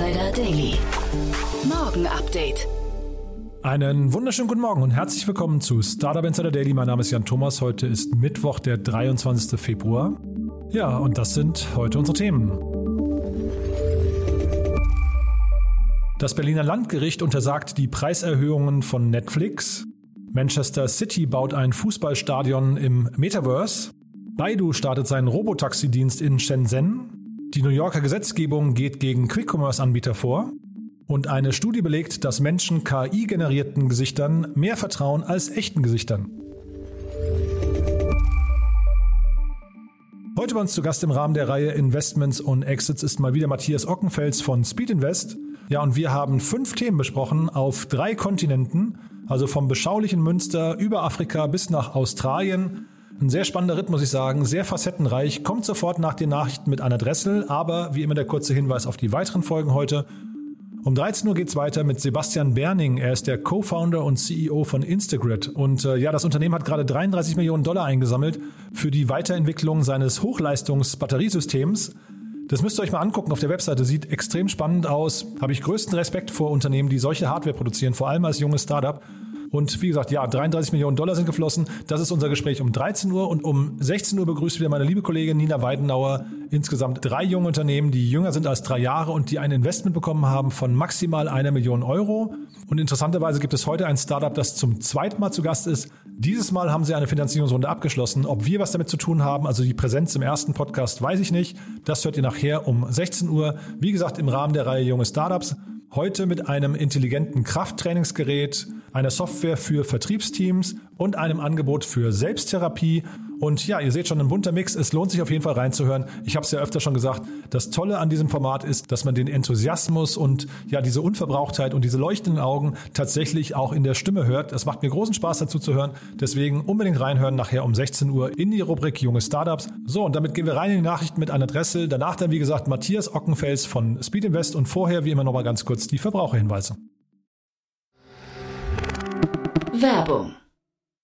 Insider Daily. Morgen Update. Einen wunderschönen guten Morgen und herzlich willkommen zu Startup Insider Daily. Mein Name ist Jan Thomas. Heute ist Mittwoch, der 23. Februar. Ja, und das sind heute unsere Themen. Das Berliner Landgericht untersagt die Preiserhöhungen von Netflix. Manchester City baut ein Fußballstadion im Metaverse. Baidu startet seinen Robotaxi-Dienst in Shenzhen. Die New Yorker Gesetzgebung geht gegen Quick-Commerce-Anbieter vor. Und eine Studie belegt, dass Menschen KI-generierten Gesichtern mehr vertrauen als echten Gesichtern. Heute bei uns zu Gast im Rahmen der Reihe Investments und Exits ist mal wieder Matthias Ockenfels von Speed Invest. Ja, und wir haben fünf Themen besprochen auf drei Kontinenten, also vom beschaulichen Münster über Afrika bis nach Australien. Ein sehr spannender Ritt, muss ich sagen, sehr facettenreich. Kommt sofort nach den Nachrichten mit Anna Dressel, aber wie immer der kurze Hinweis auf die weiteren Folgen heute. Um 13 Uhr geht's weiter mit Sebastian Berning. Er ist der Co-Founder und CEO von Instagrid. Und äh, ja, das Unternehmen hat gerade 33 Millionen Dollar eingesammelt für die Weiterentwicklung seines Hochleistungs-Batteriesystems. Das müsst ihr euch mal angucken auf der Webseite. Sieht extrem spannend aus. Habe ich größten Respekt vor Unternehmen, die solche Hardware produzieren, vor allem als junges Startup. Und wie gesagt, ja, 33 Millionen Dollar sind geflossen. Das ist unser Gespräch um 13 Uhr und um 16 Uhr begrüßt wieder meine liebe Kollegin Nina Weidenauer. Insgesamt drei junge Unternehmen, die jünger sind als drei Jahre und die ein Investment bekommen haben von maximal einer Million Euro. Und interessanterweise gibt es heute ein Startup, das zum zweiten Mal zu Gast ist. Dieses Mal haben sie eine Finanzierungsrunde abgeschlossen. Ob wir was damit zu tun haben, also die Präsenz im ersten Podcast, weiß ich nicht. Das hört ihr nachher um 16 Uhr. Wie gesagt, im Rahmen der Reihe Junge Startups. Heute mit einem intelligenten Krafttrainingsgerät, einer Software für Vertriebsteams und einem Angebot für Selbsttherapie. Und ja, ihr seht schon, ein bunter Mix. Es lohnt sich auf jeden Fall reinzuhören. Ich habe es ja öfter schon gesagt. Das Tolle an diesem Format ist, dass man den Enthusiasmus und ja diese Unverbrauchtheit und diese leuchtenden Augen tatsächlich auch in der Stimme hört. Es macht mir großen Spaß dazu zu hören. Deswegen unbedingt reinhören nachher um 16 Uhr in die Rubrik Junge Startups. So, und damit gehen wir rein in die Nachrichten mit Anna Dressel. Danach dann, wie gesagt, Matthias Ockenfels von Speed Invest und vorher, wie immer, nochmal ganz kurz die Verbraucherhinweise. Werbung.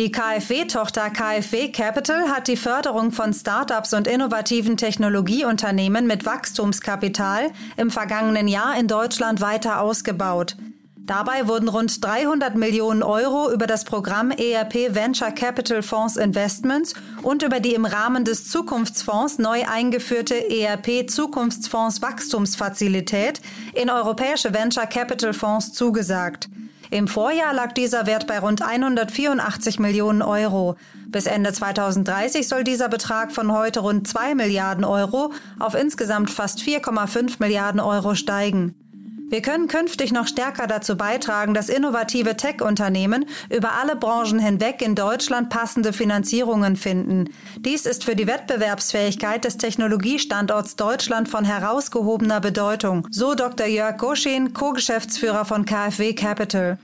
Die KfW-Tochter KfW Capital hat die Förderung von Startups und innovativen Technologieunternehmen mit Wachstumskapital im vergangenen Jahr in Deutschland weiter ausgebaut. Dabei wurden rund 300 Millionen Euro über das Programm ERP Venture Capital Fonds Investments und über die im Rahmen des Zukunftsfonds neu eingeführte ERP Zukunftsfonds Wachstumsfazilität in europäische Venture Capital Fonds zugesagt. Im Vorjahr lag dieser Wert bei rund 184 Millionen Euro. Bis Ende 2030 soll dieser Betrag von heute rund 2 Milliarden Euro auf insgesamt fast 4,5 Milliarden Euro steigen. Wir können künftig noch stärker dazu beitragen, dass innovative Tech-Unternehmen über alle Branchen hinweg in Deutschland passende Finanzierungen finden. Dies ist für die Wettbewerbsfähigkeit des Technologiestandorts Deutschland von herausgehobener Bedeutung, so Dr. Jörg Goschin, Co-Geschäftsführer von KfW Capital.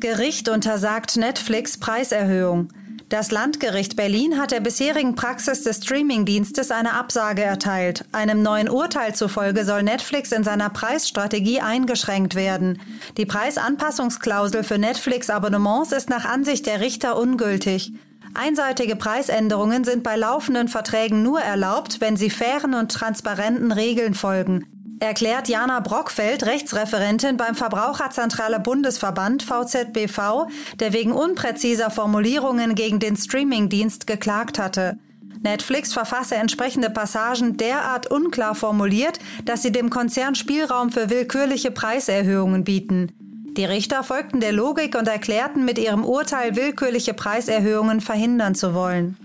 Gericht untersagt Netflix Preiserhöhung. Das Landgericht Berlin hat der bisherigen Praxis des Streamingdienstes eine Absage erteilt. Einem neuen Urteil zufolge soll Netflix in seiner Preisstrategie eingeschränkt werden. Die Preisanpassungsklausel für Netflix-Abonnements ist nach Ansicht der Richter ungültig. Einseitige Preisänderungen sind bei laufenden Verträgen nur erlaubt, wenn sie fairen und transparenten Regeln folgen erklärt Jana Brockfeld, Rechtsreferentin beim Verbraucherzentrale Bundesverband VZBV, der wegen unpräziser Formulierungen gegen den Streamingdienst geklagt hatte. Netflix verfasse entsprechende Passagen derart unklar formuliert, dass sie dem Konzern Spielraum für willkürliche Preiserhöhungen bieten. Die Richter folgten der Logik und erklärten mit ihrem Urteil willkürliche Preiserhöhungen verhindern zu wollen.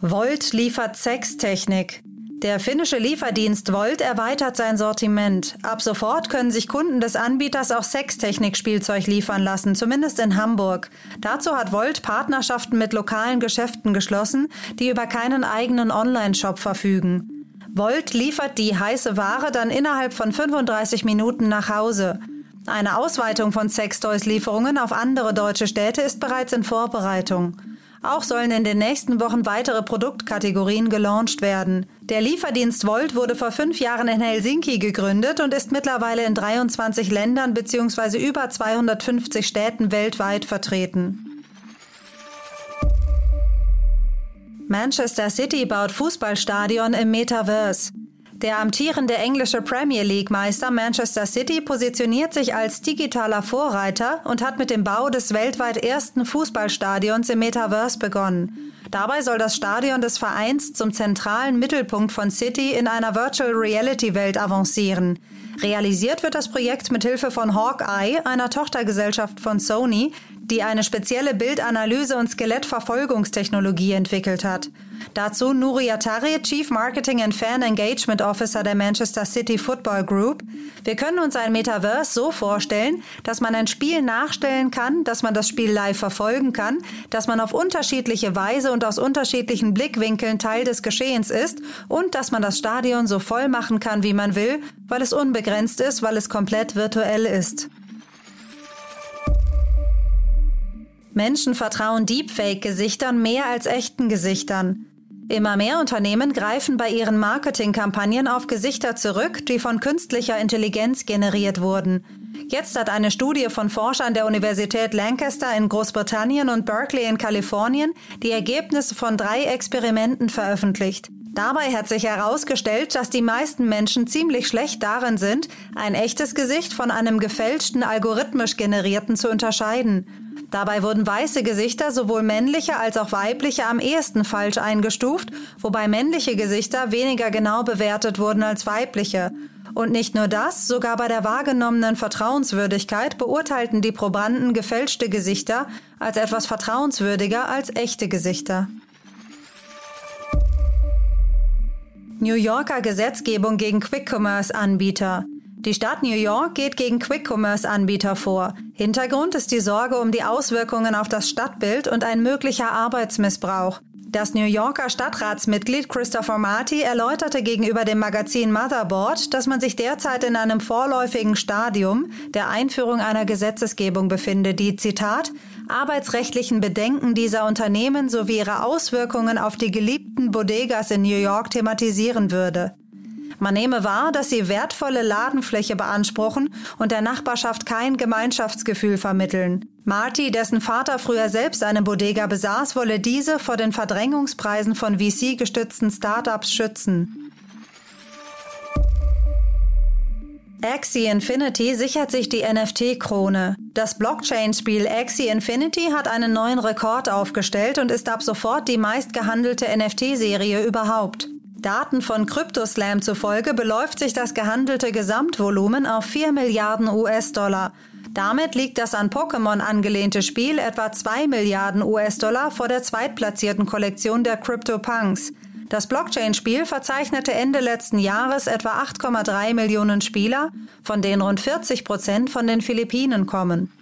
Volt liefert Sextechnik. Der finnische Lieferdienst Volt erweitert sein Sortiment. Ab sofort können sich Kunden des Anbieters auch Sextechnik-Spielzeug liefern lassen, zumindest in Hamburg. Dazu hat Volt Partnerschaften mit lokalen Geschäften geschlossen, die über keinen eigenen Online-Shop verfügen. Volt liefert die heiße Ware dann innerhalb von 35 Minuten nach Hause. Eine Ausweitung von Sextoys-Lieferungen auf andere deutsche Städte ist bereits in Vorbereitung. Auch sollen in den nächsten Wochen weitere Produktkategorien gelauncht werden. Der Lieferdienst Volt wurde vor fünf Jahren in Helsinki gegründet und ist mittlerweile in 23 Ländern bzw. über 250 Städten weltweit vertreten. Manchester City baut Fußballstadion im Metaverse. Der amtierende englische Premier League-Meister Manchester City positioniert sich als digitaler Vorreiter und hat mit dem Bau des weltweit ersten Fußballstadions im Metaverse begonnen. Dabei soll das Stadion des Vereins zum zentralen Mittelpunkt von City in einer Virtual Reality Welt avancieren. Realisiert wird das Projekt mit Hilfe von Hawkeye, einer Tochtergesellschaft von Sony, die eine spezielle Bildanalyse und Skelettverfolgungstechnologie entwickelt hat. Dazu Nuri Atari, Chief Marketing and Fan Engagement Officer der Manchester City Football Group. Wir können uns ein Metaverse so vorstellen, dass man ein Spiel nachstellen kann, dass man das Spiel live verfolgen kann, dass man auf unterschiedliche Weise und aus unterschiedlichen Blickwinkeln Teil des Geschehens ist und dass man das Stadion so voll machen kann, wie man will, weil es unbegrenzt ist, weil es komplett virtuell ist. Menschen vertrauen Deepfake-Gesichtern mehr als echten Gesichtern. Immer mehr Unternehmen greifen bei ihren Marketingkampagnen auf Gesichter zurück, die von künstlicher Intelligenz generiert wurden. Jetzt hat eine Studie von Forschern der Universität Lancaster in Großbritannien und Berkeley in Kalifornien die Ergebnisse von drei Experimenten veröffentlicht. Dabei hat sich herausgestellt, dass die meisten Menschen ziemlich schlecht darin sind, ein echtes Gesicht von einem gefälschten, algorithmisch generierten zu unterscheiden. Dabei wurden weiße Gesichter sowohl männliche als auch weibliche am ehesten falsch eingestuft, wobei männliche Gesichter weniger genau bewertet wurden als weibliche. Und nicht nur das, sogar bei der wahrgenommenen Vertrauenswürdigkeit beurteilten die Probanden gefälschte Gesichter als etwas vertrauenswürdiger als echte Gesichter. New Yorker Gesetzgebung gegen Quick-Commerce-Anbieter. Die Stadt New York geht gegen Quick-Commerce-Anbieter vor. Hintergrund ist die Sorge um die Auswirkungen auf das Stadtbild und ein möglicher Arbeitsmissbrauch. Das New Yorker Stadtratsmitglied Christopher Marty erläuterte gegenüber dem Magazin Motherboard, dass man sich derzeit in einem vorläufigen Stadium der Einführung einer Gesetzesgebung befinde, die, Zitat, arbeitsrechtlichen Bedenken dieser Unternehmen sowie ihre Auswirkungen auf die geliebten Bodegas in New York thematisieren würde. Man nehme wahr, dass sie wertvolle Ladenfläche beanspruchen und der Nachbarschaft kein Gemeinschaftsgefühl vermitteln. Marty, dessen Vater früher selbst eine Bodega besaß, wolle diese vor den Verdrängungspreisen von VC-gestützten Startups schützen. Axie Infinity sichert sich die NFT-Krone. Das Blockchain-Spiel Axie Infinity hat einen neuen Rekord aufgestellt und ist ab sofort die meistgehandelte NFT-Serie überhaupt. Daten von CryptoSlam zufolge beläuft sich das gehandelte Gesamtvolumen auf 4 Milliarden US-Dollar. Damit liegt das an Pokémon angelehnte Spiel etwa 2 Milliarden US-Dollar vor der zweitplatzierten Kollektion der CryptoPunks. Das Blockchain-Spiel verzeichnete Ende letzten Jahres etwa 8,3 Millionen Spieler, von denen rund 40 Prozent von den Philippinen kommen.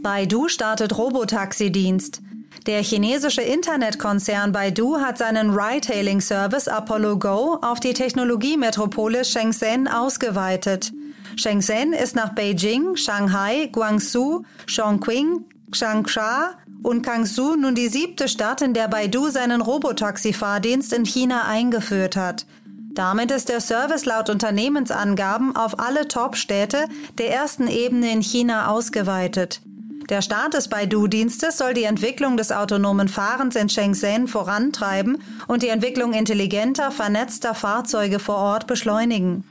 Baidu startet Robotaxi-Dienst. Der chinesische Internetkonzern Baidu hat seinen Ride-Hailing-Service Apollo Go auf die Technologiemetropole Shenzhen ausgeweitet. Shenzhen ist nach Beijing, Shanghai, Guangzhou, Chongqing, Changsha und Kangsu nun die siebte Stadt, in der Baidu seinen Robotaxi-Fahrdienst in China eingeführt hat. Damit ist der Service laut Unternehmensangaben auf alle Top-Städte der ersten Ebene in China ausgeweitet. Der Start des Baidu-Dienstes soll die Entwicklung des autonomen Fahrens in Shenzhen vorantreiben und die Entwicklung intelligenter, vernetzter Fahrzeuge vor Ort beschleunigen.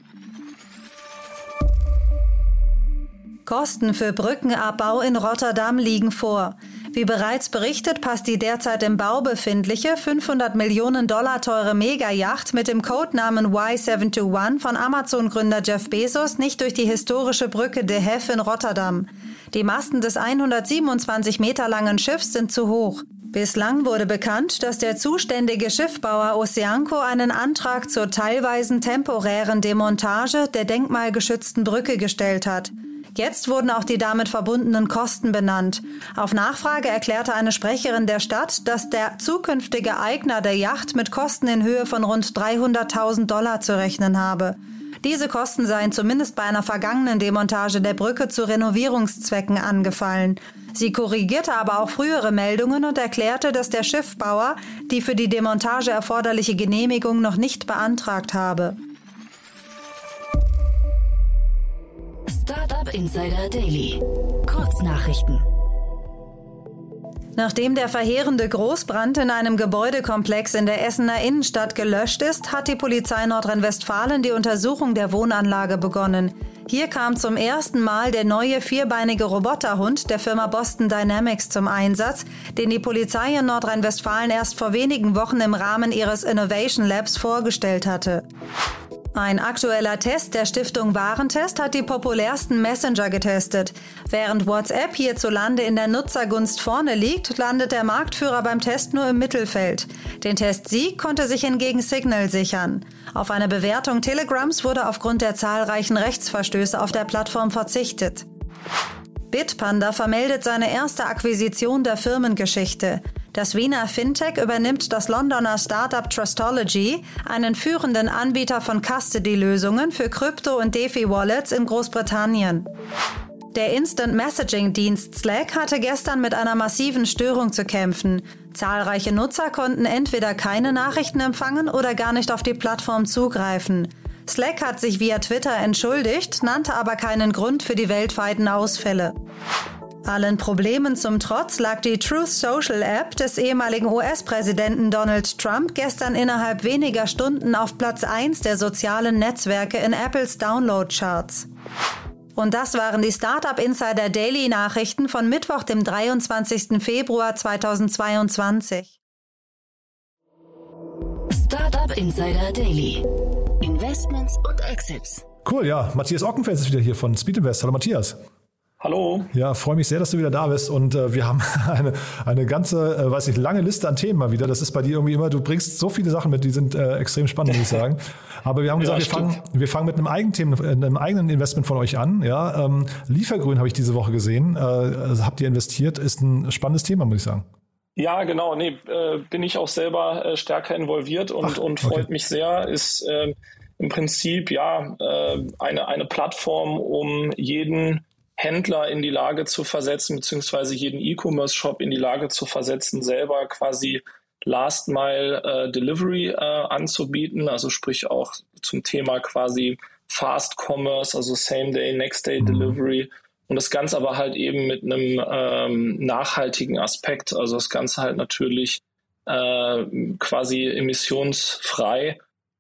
Kosten für Brückenabbau in Rotterdam liegen vor. Wie bereits berichtet, passt die derzeit im Bau befindliche 500 Millionen Dollar teure Megayacht mit dem Codenamen Y721 von Amazon-Gründer Jeff Bezos nicht durch die historische Brücke De Hef in Rotterdam. Die Masten des 127 Meter langen Schiffs sind zu hoch. Bislang wurde bekannt, dass der zuständige Schiffbauer Oceanco einen Antrag zur teilweisen temporären Demontage der denkmalgeschützten Brücke gestellt hat. Jetzt wurden auch die damit verbundenen Kosten benannt. Auf Nachfrage erklärte eine Sprecherin der Stadt, dass der zukünftige Eigner der Yacht mit Kosten in Höhe von rund 300.000 Dollar zu rechnen habe. Diese Kosten seien zumindest bei einer vergangenen Demontage der Brücke zu Renovierungszwecken angefallen. Sie korrigierte aber auch frühere Meldungen und erklärte, dass der Schiffbauer die für die Demontage erforderliche Genehmigung noch nicht beantragt habe. Startup Insider Daily. Kurznachrichten. Nachdem der verheerende Großbrand in einem Gebäudekomplex in der Essener Innenstadt gelöscht ist, hat die Polizei Nordrhein-Westfalen die Untersuchung der Wohnanlage begonnen. Hier kam zum ersten Mal der neue vierbeinige Roboterhund der Firma Boston Dynamics zum Einsatz, den die Polizei in Nordrhein-Westfalen erst vor wenigen Wochen im Rahmen ihres Innovation Labs vorgestellt hatte. Ein aktueller Test der Stiftung Warentest hat die populärsten Messenger getestet. Während WhatsApp hierzulande in der Nutzergunst vorne liegt, landet der Marktführer beim Test nur im Mittelfeld. Den Testsieg konnte sich hingegen Signal sichern. Auf eine Bewertung Telegrams wurde aufgrund der zahlreichen Rechtsverstöße auf der Plattform verzichtet. Bitpanda vermeldet seine erste Akquisition der Firmengeschichte. Das Wiener Fintech übernimmt das Londoner Startup Trustology, einen führenden Anbieter von Custody-Lösungen für Krypto- und DeFi-Wallets in Großbritannien. Der Instant Messaging-Dienst Slack hatte gestern mit einer massiven Störung zu kämpfen. Zahlreiche Nutzer konnten entweder keine Nachrichten empfangen oder gar nicht auf die Plattform zugreifen. Slack hat sich via Twitter entschuldigt, nannte aber keinen Grund für die weltweiten Ausfälle. Allen Problemen zum Trotz lag die Truth Social App des ehemaligen US-Präsidenten Donald Trump gestern innerhalb weniger Stunden auf Platz 1 der sozialen Netzwerke in Apples Download-Charts. Und das waren die Startup Insider Daily Nachrichten von Mittwoch, dem 23. Februar 2022. Startup Insider Daily. Investments und Exits. Cool, ja. Matthias Ockenfels ist wieder hier von Speed Invest. Hallo Matthias. Hallo. Ja, freue mich sehr, dass du wieder da bist und äh, wir haben eine, eine ganze, äh, weiß ich, lange Liste an Themen mal wieder. Das ist bei dir irgendwie immer, du bringst so viele Sachen mit, die sind äh, extrem spannend, muss ich sagen. Aber wir haben gesagt, ja, wir, fangen, wir fangen mit einem eigenen Thema, einem eigenen Investment von euch an. Ja, ähm, Liefergrün habe ich diese Woche gesehen. Äh, also habt ihr investiert? Ist ein spannendes Thema, muss ich sagen. Ja, genau. Nee, äh, bin ich auch selber äh, stärker involviert und, Ach, und freut okay. mich sehr. Ist äh, im Prinzip ja äh, eine, eine Plattform, um jeden Händler in die Lage zu versetzen, beziehungsweise jeden E-Commerce-Shop in die Lage zu versetzen, selber quasi Last Mile äh, Delivery äh, anzubieten, also sprich auch zum Thema quasi Fast Commerce, also Same Day, Next Day mhm. Delivery. Und das Ganze aber halt eben mit einem ähm, nachhaltigen Aspekt, also das Ganze halt natürlich äh, quasi emissionsfrei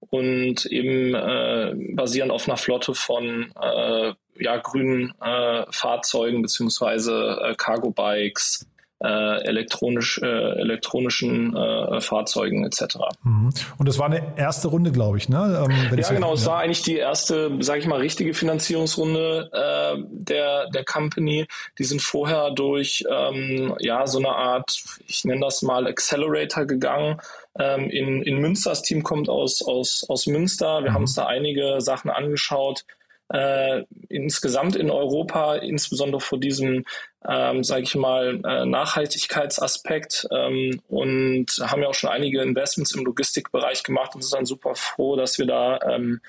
und eben äh, basierend auf einer Flotte von äh, ja, grünen äh, Fahrzeugen beziehungsweise äh, Cargo-Bikes, äh, elektronisch, äh, elektronischen äh, Fahrzeugen etc. Mhm. Und das war eine erste Runde, glaube ich, ne? Ähm, ja, genau. Es war eigentlich die erste, sage ich mal, richtige Finanzierungsrunde äh, der der Company. Die sind vorher durch ähm, ja so eine Art, ich nenne das mal Accelerator gegangen. Ähm, in, in Münster, das Team kommt aus, aus, aus Münster. Wir mhm. haben uns da einige Sachen angeschaut äh, insgesamt in Europa, insbesondere vor diesem, ähm, sage ich mal, äh, Nachhaltigkeitsaspekt ähm, und haben ja auch schon einige Investments im Logistikbereich gemacht und sind dann super froh, dass wir da ähm,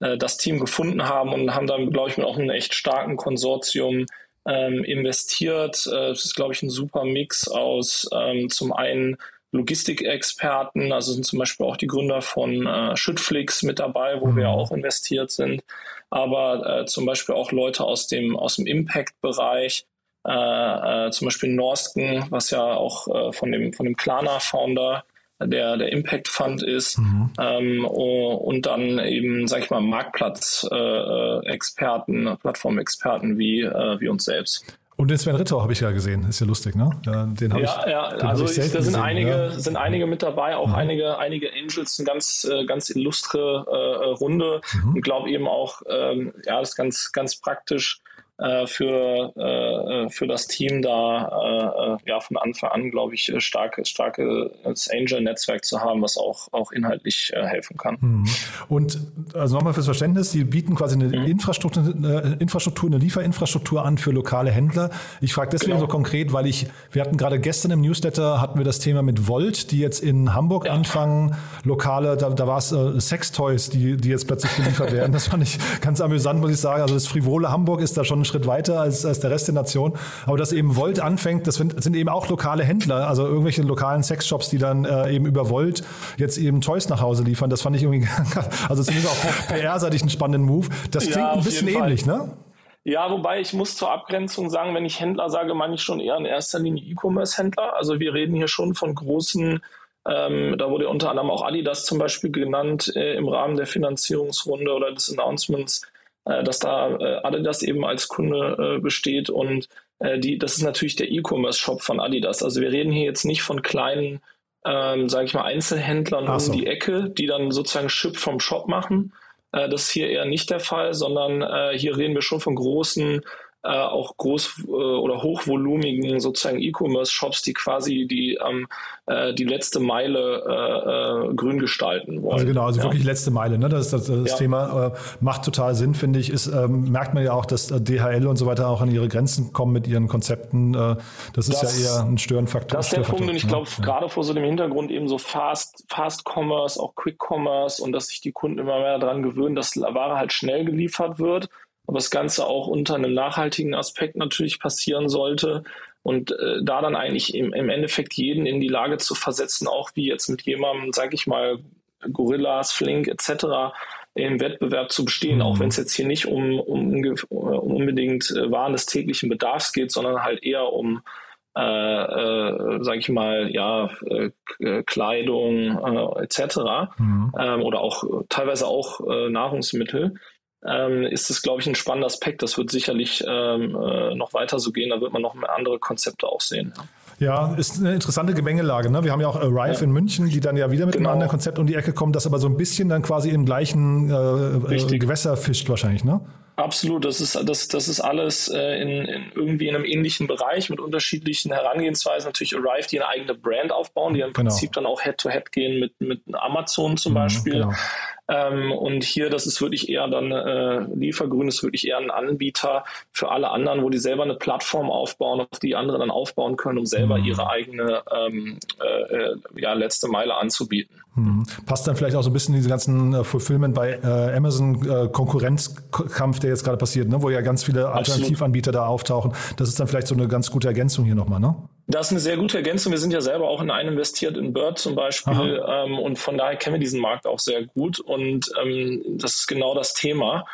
äh, das Team gefunden haben und haben dann, glaube ich, mit auch einem echt starken Konsortium ähm, investiert. Äh, es ist, glaube ich, ein super Mix aus ähm, zum einen Logistikexperten, also sind zum Beispiel auch die Gründer von äh, Schüttflix mit dabei, wo mhm. wir auch investiert sind, aber äh, zum Beispiel auch Leute aus dem, aus dem Impact-Bereich, äh, äh, zum Beispiel Norsken, was ja auch äh, von dem, von dem Klarna-Founder der, der Impact Fund ist mhm. ähm, und dann eben, sag ich mal, Marktplatz-Experten, äh, Plattformexperten wie, äh, wie uns selbst. Und den Sven Ritter habe ich ja gesehen, ist ja lustig, ne? Den habe ja, ich, ja, also ich, da sind einige, ja. sind einige mit dabei, auch mhm. einige, einige Angels, eine ganz, äh, ganz illustre äh, Runde mhm. und glaube eben auch, ähm, ja, das ist ganz, ganz praktisch für, äh, für das Team da äh, ja von Anfang an, glaube ich, starke, starkes Angel-Netzwerk zu haben, was auch, auch inhaltlich helfen kann. Mhm. Und also nochmal fürs Verständnis, Sie bieten quasi eine mhm. Infrastruktur, eine Infrastruktur, eine Lieferinfrastruktur an für lokale Händler. Ich frage deswegen genau. so konkret, weil ich, wir hatten gerade gestern im Newsletter hatten wir das Thema mit Volt, die jetzt in Hamburg ja. anfangen, lokale, da, da war es äh, Sextoys, die, die jetzt plötzlich geliefert werden. Das fand ich ganz amüsant, muss ich sagen. Also das frivole Hamburg ist da schon einen Schritt weiter als, als der Rest der Nation. Aber dass eben Volt anfängt, das sind eben auch lokale Händler, also irgendwelche lokalen Sexshops, die dann äh, eben über Volt jetzt eben Toys nach Hause liefern. Das fand ich irgendwie, also zumindest auch PR-seitig einen spannenden Move. Das klingt ja, ein bisschen ähnlich, ne? Ja, wobei ich muss zur Abgrenzung sagen, wenn ich Händler sage, meine ich schon eher in erster Linie E-Commerce-Händler. Also wir reden hier schon von großen, ähm, da wurde unter anderem auch Adidas zum Beispiel genannt äh, im Rahmen der Finanzierungsrunde oder des Announcements dass da äh, Adidas eben als Kunde äh, besteht und äh, die, das ist natürlich der E-Commerce-Shop von Adidas. Also wir reden hier jetzt nicht von kleinen, ähm, sage ich mal, Einzelhändlern so. um die Ecke, die dann sozusagen Ship vom Shop machen. Äh, das ist hier eher nicht der Fall, sondern äh, hier reden wir schon von großen äh, auch groß äh, oder hochvolumigen sozusagen E-Commerce-Shops, die quasi die ähm, äh, die letzte Meile äh, äh, grün gestalten wollen. Also genau, also ja. wirklich letzte Meile. Ne? Das, das, das ja. Thema äh, macht total Sinn, finde ich. Ist, ähm, merkt man ja auch, dass DHL und so weiter auch an ihre Grenzen kommen mit ihren Konzepten. das ist das, ja eher ein Störenfaktor. Das ist der Punkt und ich glaube, ja. gerade vor so dem Hintergrund eben so Fast, Fast Commerce, auch Quick Commerce und dass sich die Kunden immer mehr daran gewöhnen, dass Ware halt schnell geliefert wird aber das Ganze auch unter einem nachhaltigen Aspekt natürlich passieren sollte. Und äh, da dann eigentlich im, im Endeffekt jeden in die Lage zu versetzen, auch wie jetzt mit jemandem, sage ich mal, Gorillas, Flink etc. im Wettbewerb zu bestehen, mhm. auch wenn es jetzt hier nicht um, um, um unbedingt äh, Waren des täglichen Bedarfs geht, sondern halt eher um äh, äh, sage ich mal, ja, äh, äh Kleidung äh, etc. Mhm. Ähm, oder auch teilweise auch äh, Nahrungsmittel ähm, ist es, glaube ich, ein spannender Aspekt. Das wird sicherlich ähm, äh, noch weiter so gehen. Da wird man noch andere Konzepte auch sehen. Ja. Ja, ist eine interessante Gemengelage. Ne? Wir haben ja auch Arrive ja. in München, die dann ja wieder mit genau. einem anderen Konzept um die Ecke kommen, das aber so ein bisschen dann quasi im gleichen äh, äh Gewässer fischt wahrscheinlich, ne? Absolut, das ist, das, das ist alles äh, in, in irgendwie in einem ähnlichen Bereich mit unterschiedlichen Herangehensweisen. Natürlich Arrive, die eine eigene Brand aufbauen, die im genau. Prinzip dann auch Head-to-Head -head gehen mit, mit Amazon zum mhm, Beispiel. Genau. Ähm, und hier, das ist wirklich eher dann, äh, Liefergrün ist wirklich eher ein Anbieter für alle anderen, wo die selber eine Plattform aufbauen, auf die andere dann aufbauen können, um selber mhm. ihre eigene ähm, äh, äh ja, letzte Meile anzubieten. Mhm. Passt dann vielleicht auch so ein bisschen diese ganzen äh, Fulfillment bei äh, Amazon äh, Konkurrenzkampf, der jetzt gerade passiert, ne? wo ja ganz viele Alternativanbieter da auftauchen. Das ist dann vielleicht so eine ganz gute Ergänzung hier nochmal, ne? Das ist eine sehr gute Ergänzung. Wir sind ja selber auch in einen investiert, in Bird zum Beispiel. Ähm, und von daher kennen wir diesen Markt auch sehr gut. Und ähm, das ist genau das Thema.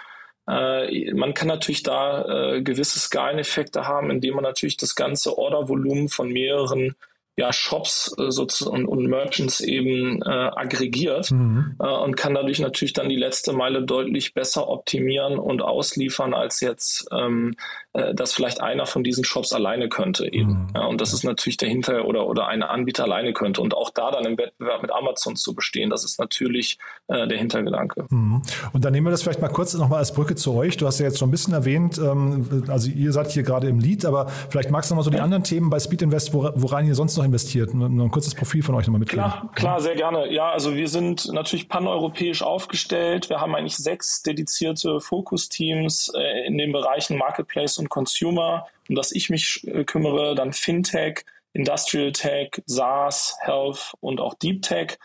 Äh, man kann natürlich da äh, gewisse Skaleneffekte haben, indem man natürlich das ganze Ordervolumen von mehreren ja, Shops äh, sozusagen und, Merchants eben äh, aggregiert mhm. äh, und kann dadurch natürlich dann die letzte Meile deutlich besser optimieren und ausliefern, als jetzt ähm, äh, das vielleicht einer von diesen Shops alleine könnte eben. Mhm. Ja, und das ist natürlich dahinter oder, oder ein Anbieter alleine könnte. Und auch da dann im Wettbewerb mit Amazon zu bestehen, das ist natürlich äh, der Hintergedanke. Mhm. Und dann nehmen wir das vielleicht mal kurz nochmal als Brücke zu euch. Du hast ja jetzt schon ein bisschen erwähnt, ähm, also ihr seid hier gerade im Lead, aber vielleicht magst du nochmal so die anderen Themen bei Speed Invest, woran ihr sonst noch investiert. Nur ein kurzes Profil von euch nochmal mitgeben. Klar, klar, sehr gerne. Ja, also wir sind natürlich paneuropäisch aufgestellt. Wir haben eigentlich sechs dedizierte Fokusteams äh, in den Bereichen Marketplace und Consumer, um das ich mich äh, kümmere, dann Fintech, Industrial Tech, SaaS, Health und auch Deep Tech.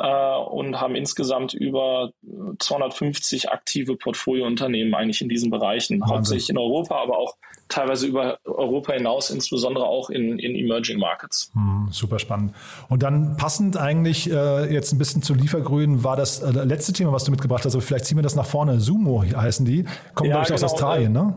Äh, und haben insgesamt über 250 aktive Portfoliounternehmen eigentlich in diesen Bereichen, Wahnsinn. hauptsächlich in Europa, aber auch teilweise über Europa hinaus, insbesondere auch in, in Emerging Markets. Hm, super spannend. Und dann passend eigentlich äh, jetzt ein bisschen zu Liefergrün war das äh, letzte Thema, was du mitgebracht hast, aber vielleicht ziehen wir das nach vorne. Sumo heißen die, kommen ja, glaube ich genau, aus Australien, ne?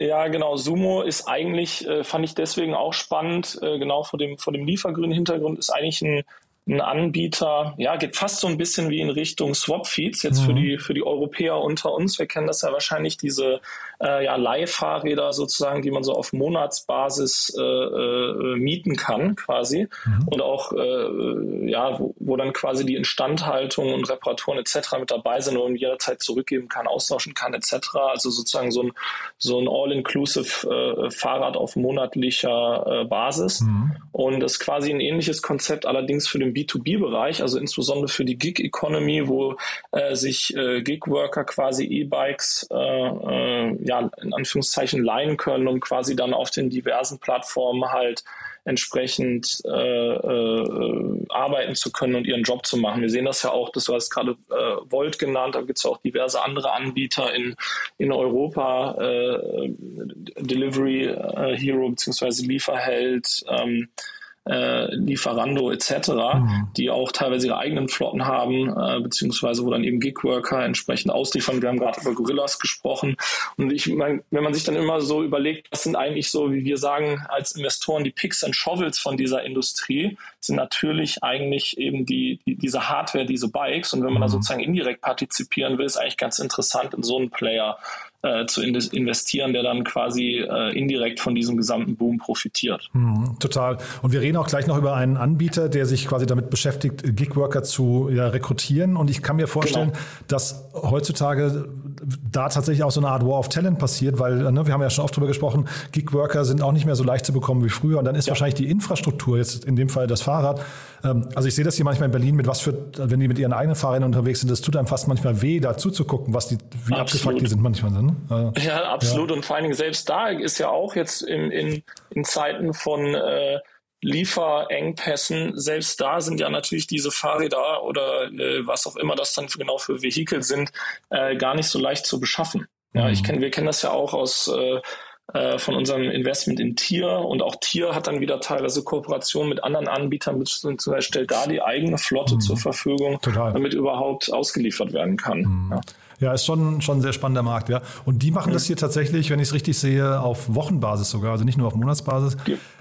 Ja, genau. Sumo ist eigentlich, äh, fand ich deswegen auch spannend, äh, genau vor dem, vor dem Liefergrünen Hintergrund, ist eigentlich ein ein Anbieter, ja, geht fast so ein bisschen wie in Richtung Swap-Feeds, jetzt mhm. für die, für die Europäer unter uns. Wir kennen das ja wahrscheinlich, diese äh, ja, Leihfahrräder sozusagen, die man so auf Monatsbasis äh, äh, mieten kann, quasi. Mhm. Und auch, äh, ja, wo, wo dann quasi die Instandhaltung und Reparaturen etc. mit dabei sind und jederzeit zurückgeben kann, austauschen kann, etc. Also sozusagen so ein, so ein All-Inclusive äh, Fahrrad auf monatlicher äh, Basis. Mhm. Und das ist quasi ein ähnliches Konzept, allerdings für den B2B-Bereich, also insbesondere für die Gig-Economy, wo sich Gig-Worker quasi E-Bikes äh, ja, in Anführungszeichen leihen können, um quasi dann auf den diversen Plattformen halt entsprechend äh, äh, arbeiten zu können und ihren Job zu machen. Wir sehen das ja auch, das du hast gerade äh, Volt genannt, da gibt es auch diverse andere Anbieter in, in Europa, äh, Delivery äh, Hero bzw. Lieferheld, ähm, äh, Lieferando etc., mhm. die auch teilweise ihre eigenen Flotten haben, äh, beziehungsweise wo dann eben Gigworker entsprechend ausliefern. Wir haben gerade über Gorillas gesprochen. Und ich meine, wenn man sich dann immer so überlegt, was sind eigentlich so, wie wir sagen, als Investoren die Picks and Shovels von dieser Industrie, sind natürlich eigentlich eben die, die diese Hardware, diese Bikes. Und wenn man mhm. da sozusagen indirekt partizipieren will, ist eigentlich ganz interessant, in so einen Player äh, zu investieren, der dann quasi äh, indirekt von diesem gesamten Boom profitiert. Mhm, total. Und wir reden auch gleich noch über einen Anbieter, der sich quasi damit beschäftigt, Gigworker zu ja, rekrutieren. Und ich kann mir vorstellen, genau. dass heutzutage da tatsächlich auch so eine Art War of Talent passiert, weil ne, wir haben ja schon oft drüber gesprochen, Gigworker sind auch nicht mehr so leicht zu bekommen wie früher. Und dann ist ja. wahrscheinlich die Infrastruktur, jetzt in dem Fall das Fahrrad, ähm, also ich sehe das hier manchmal in Berlin mit was für, wenn die mit ihren eigenen Fahrrädern unterwegs sind, das tut einem fast manchmal weh, da zuzugucken, was die, wie absolut. abgefuckt die sind manchmal. Ne? Ja, absolut. Ja. Und vor allen Dingen selbst da ist ja auch jetzt in, in, in Zeiten von äh, Lieferengpässen, selbst da sind ja natürlich diese Fahrräder oder äh, was auch immer das dann genau für Vehikel sind, äh, gar nicht so leicht zu beschaffen. Ja, mhm. ich kenne, wir kennen das ja auch aus äh, äh, von unserem Investment in Tier und auch Tier hat dann wieder teilweise Kooperationen mit anderen Anbietern, beziehungsweise stellt da die eigene Flotte mhm. zur Verfügung, Total. damit überhaupt ausgeliefert werden kann. Mhm. Ja. Ja, ist schon, schon ein sehr spannender Markt, ja. Und die machen mhm. das hier tatsächlich, wenn ich es richtig sehe, auf Wochenbasis sogar, also nicht nur auf Monatsbasis.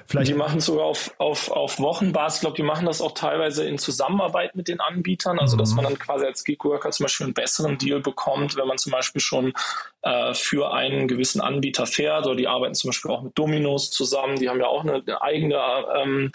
Vielleicht die machen es sogar auf, auf, auf Wochenbasis. Ich glaube, die machen das auch teilweise in Zusammenarbeit mit den Anbietern, also mhm. dass man dann quasi als Geekworker zum Beispiel einen besseren Deal bekommt, wenn man zum Beispiel schon äh, für einen gewissen Anbieter fährt oder die arbeiten zum Beispiel auch mit Dominos zusammen. Die haben ja auch eine, eine eigene ähm,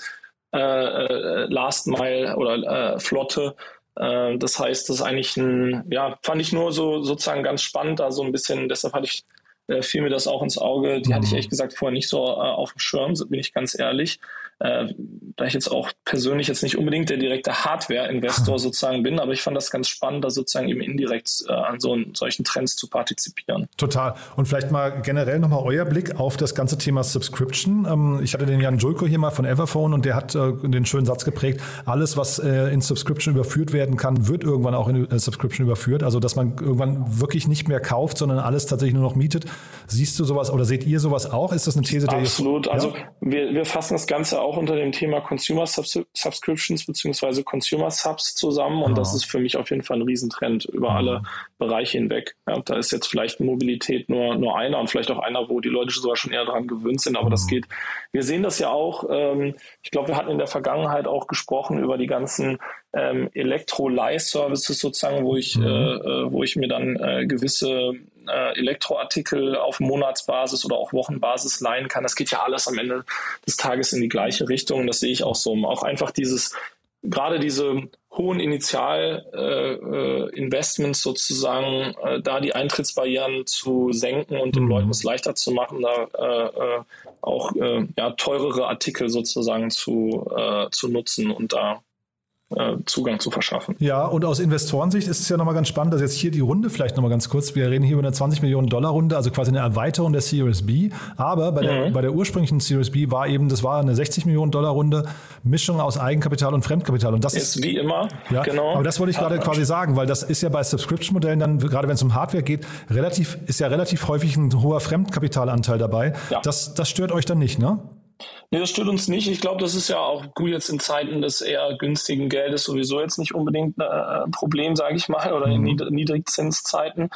äh, äh Last Mile oder äh, Flotte äh, das heißt, das ist eigentlich ein, ja, fand ich nur so sozusagen ganz spannend, da so ein bisschen, deshalb hatte ich äh, fiel mir das auch ins Auge. Die mhm. hatte ich mhm. ehrlich gesagt vorher nicht so äh, auf dem Schirm, bin ich ganz ehrlich. Äh, da ich jetzt auch persönlich jetzt nicht unbedingt der direkte Hardware-Investor sozusagen bin, aber ich fand das ganz spannend, da sozusagen eben indirekt äh, an so solchen Trends zu partizipieren. Total. Und vielleicht mal generell nochmal euer Blick auf das ganze Thema Subscription. Ähm, ich hatte den Jan Julko hier mal von Everphone und der hat äh, den schönen Satz geprägt, alles, was äh, in Subscription überführt werden kann, wird irgendwann auch in Subscription überführt. Also, dass man irgendwann wirklich nicht mehr kauft, sondern alles tatsächlich nur noch mietet. Siehst du sowas oder seht ihr sowas auch? Ist das eine These, der Absolut. Ihr, ja? Also wir, wir fassen das Ganze auch unter dem Thema Consumer Subscriptions beziehungsweise Consumer Subs zusammen und ja. das ist für mich auf jeden Fall ein Riesentrend über ja. alle Bereiche hinweg. Ja, da ist jetzt vielleicht Mobilität nur, nur einer und vielleicht auch einer, wo die Leute sogar schon eher daran gewöhnt sind, aber das geht. Wir sehen das ja auch, ähm, ich glaube, wir hatten in der Vergangenheit auch gesprochen über die ganzen ähm, Elektro-Leih-Services sozusagen, wo ich, mhm. äh, äh wo ich mir dann äh, gewisse äh, Elektroartikel auf Monatsbasis oder auch Wochenbasis leihen kann. Das geht ja alles am Ende des Tages in die gleiche Richtung. Das sehe ich auch so. Auch einfach dieses, gerade diese hohen Initialinvestments äh, äh, sozusagen, äh, da die Eintrittsbarrieren zu senken und den mhm. Leuten es leichter zu machen, da äh, äh, auch ja, teurere Artikel sozusagen zu, zu nutzen und da äh, Zugang zu verschaffen. Ja, und aus Investorensicht ist es ja nochmal ganz spannend, dass jetzt hier die Runde vielleicht nochmal ganz kurz, wir reden hier über eine 20 Millionen Dollar Runde, also quasi eine Erweiterung der Series B, aber bei, der, mhm. bei der ursprünglichen Series B war eben, das war eine 60 Millionen Dollar Runde, Mischung aus Eigenkapital und Fremdkapital und das ist, ist wie immer, ja, genau. Aber das wollte ich gerade quasi sagen, weil das ist ja bei Subscription-Modellen dann, gerade wenn es um Hardware geht, relativ, ist ja relativ häufig ein hoher Fremdkapitalanteil dabei. Ja. Das, das stört euch dann nicht, ne? Nee, das stört uns nicht. Ich glaube, das ist ja auch gut jetzt in Zeiten des eher günstigen Geldes sowieso jetzt nicht unbedingt äh, ein Problem, sage ich mal, oder in mhm. Niedrigzinszeiten.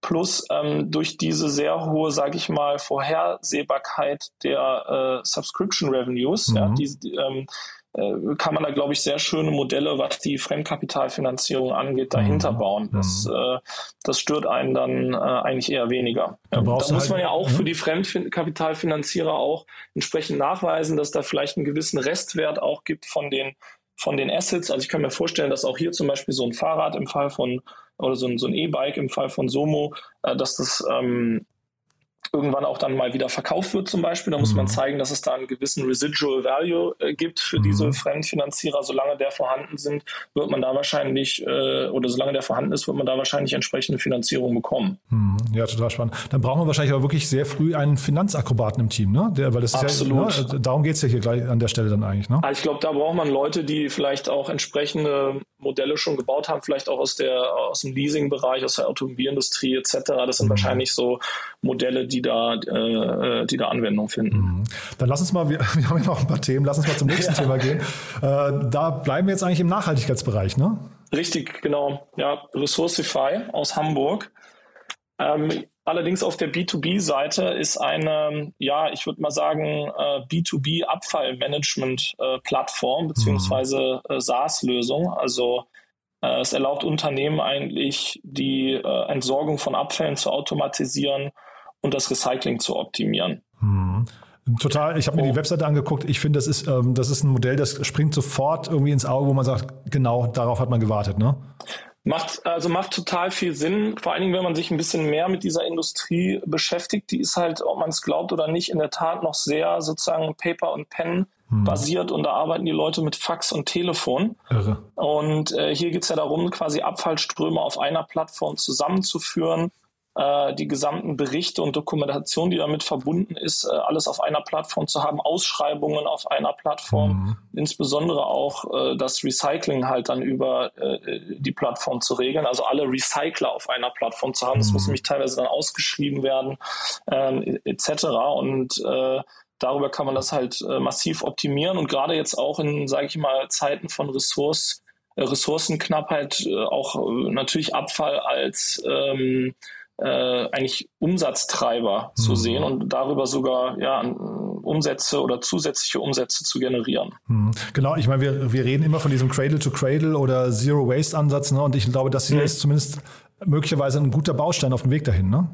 Plus ähm, durch diese sehr hohe, sage ich mal, Vorhersehbarkeit der äh, Subscription Revenues, mhm. ja, die, ähm, äh, kann man da, glaube ich, sehr schöne Modelle, was die Fremdkapitalfinanzierung angeht, dahinter mhm. bauen. Das, mhm. äh, das stört einen dann äh, eigentlich eher weniger. Da, da muss halt, man ja auch mhm. für die Fremdkapitalfinanzierer auch entsprechend nachweisen, dass da vielleicht einen gewissen Restwert auch gibt von den von den Assets. Also ich kann mir vorstellen, dass auch hier zum Beispiel so ein Fahrrad im Fall von oder so ein, so E-Bike im Fall von Somo, äh, dass das ähm, irgendwann auch dann mal wieder verkauft wird zum Beispiel. Da muss mhm. man zeigen, dass es da einen gewissen Residual Value äh, gibt für mhm. diese Fremdfinanzierer. Solange der vorhanden sind, wird man da wahrscheinlich, äh, oder solange der vorhanden ist, wird man da wahrscheinlich entsprechende Finanzierung bekommen. Mhm. Ja, total spannend. Dann braucht man wahrscheinlich aber wirklich sehr früh einen Finanzakrobaten im Team, ne? Der, weil das Absolut. Ist ja, ne? Darum geht es ja hier gleich an der Stelle dann eigentlich, ne? Also ich glaube, da braucht man Leute, die vielleicht auch entsprechende Modelle schon gebaut haben, vielleicht auch aus der aus dem Leasing-Bereich, aus der Automobilindustrie etc. Das sind mhm. wahrscheinlich so Modelle, die da, äh, die da Anwendung finden. Mhm. Dann lass uns mal, wir, wir, haben ja noch ein paar Themen, lass uns mal zum nächsten ja. Thema gehen. Äh, da bleiben wir jetzt eigentlich im Nachhaltigkeitsbereich, ne? Richtig, genau. Ja, Resourcify aus Hamburg. Ähm, allerdings auf der B2B-Seite ist eine, ja, ich würde mal sagen, äh, B2B-Abfallmanagement-Plattform äh, beziehungsweise äh, SaaS-Lösung. Also äh, es erlaubt Unternehmen eigentlich, die äh, Entsorgung von Abfällen zu automatisieren und das Recycling zu optimieren. Hm. Total, ich habe mir die Webseite angeguckt. Ich finde, das ist, ähm, das ist ein Modell, das springt sofort irgendwie ins Auge, wo man sagt, genau, darauf hat man gewartet, ne? Macht, also macht total viel Sinn, vor allen Dingen, wenn man sich ein bisschen mehr mit dieser Industrie beschäftigt. Die ist halt, ob man es glaubt oder nicht, in der Tat noch sehr sozusagen Paper und Pen hm. basiert und da arbeiten die Leute mit Fax und Telefon. Irre. Und äh, hier geht es ja darum, quasi Abfallströme auf einer Plattform zusammenzuführen äh, die gesamten Berichte und Dokumentation, die damit verbunden ist, äh, alles auf einer Plattform zu haben, Ausschreibungen auf einer Plattform, mhm. insbesondere auch äh, das Recycling halt dann über äh, die Plattform zu regeln, also alle Recycler auf einer Plattform zu haben. Das muss mhm. nämlich teilweise dann ausgeschrieben werden, ähm, etc. Und äh, darüber kann man das halt äh, massiv optimieren und gerade jetzt auch in, sage ich mal, Zeiten von Ressource, äh, Ressourcenknappheit auch natürlich Abfall als ähm, äh, eigentlich Umsatztreiber mhm. zu sehen und darüber sogar ja, Umsätze oder zusätzliche Umsätze zu generieren. Mhm. Genau, ich meine, wir, wir reden immer von diesem Cradle-to-Cradle -Cradle oder Zero-Waste-Ansatz ne? und ich glaube, das hier mhm. ist zumindest möglicherweise ein guter Baustein auf dem Weg dahin. Ne?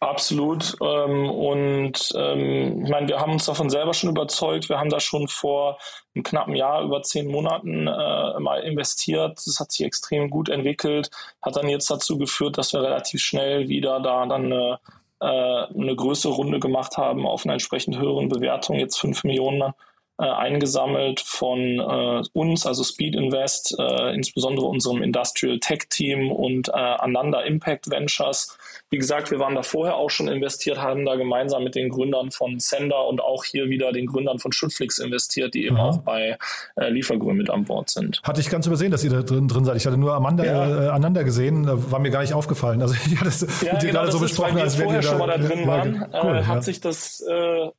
Absolut. Ähm, und ähm, ich meine, wir haben uns davon selber schon überzeugt. Wir haben da schon vor einem knappen Jahr, über zehn Monaten äh, mal investiert. Das hat sich extrem gut entwickelt, hat dann jetzt dazu geführt, dass wir relativ schnell wieder da dann eine, äh, eine größere Runde gemacht haben auf einer entsprechend höheren Bewertung, jetzt fünf Millionen äh, eingesammelt von äh, uns, also Speed Invest, äh, insbesondere unserem Industrial Tech Team und äh, Ananda Impact Ventures. Wie gesagt, wir waren da vorher auch schon investiert, haben da gemeinsam mit den Gründern von Sender und auch hier wieder den Gründern von Schutflix investiert, die eben Aha. auch bei äh, Liefergrün mit an Bord sind. Hatte ich ganz übersehen, dass ihr da drin, drin seid. Ich hatte nur Amanda, ja. äh, Ananda gesehen, war mir gar nicht aufgefallen. Also ich hatte das ja, mit genau, gerade so besprochen, als wenn vorher schon mal da drin waren, cool, äh, hat sich das, äh,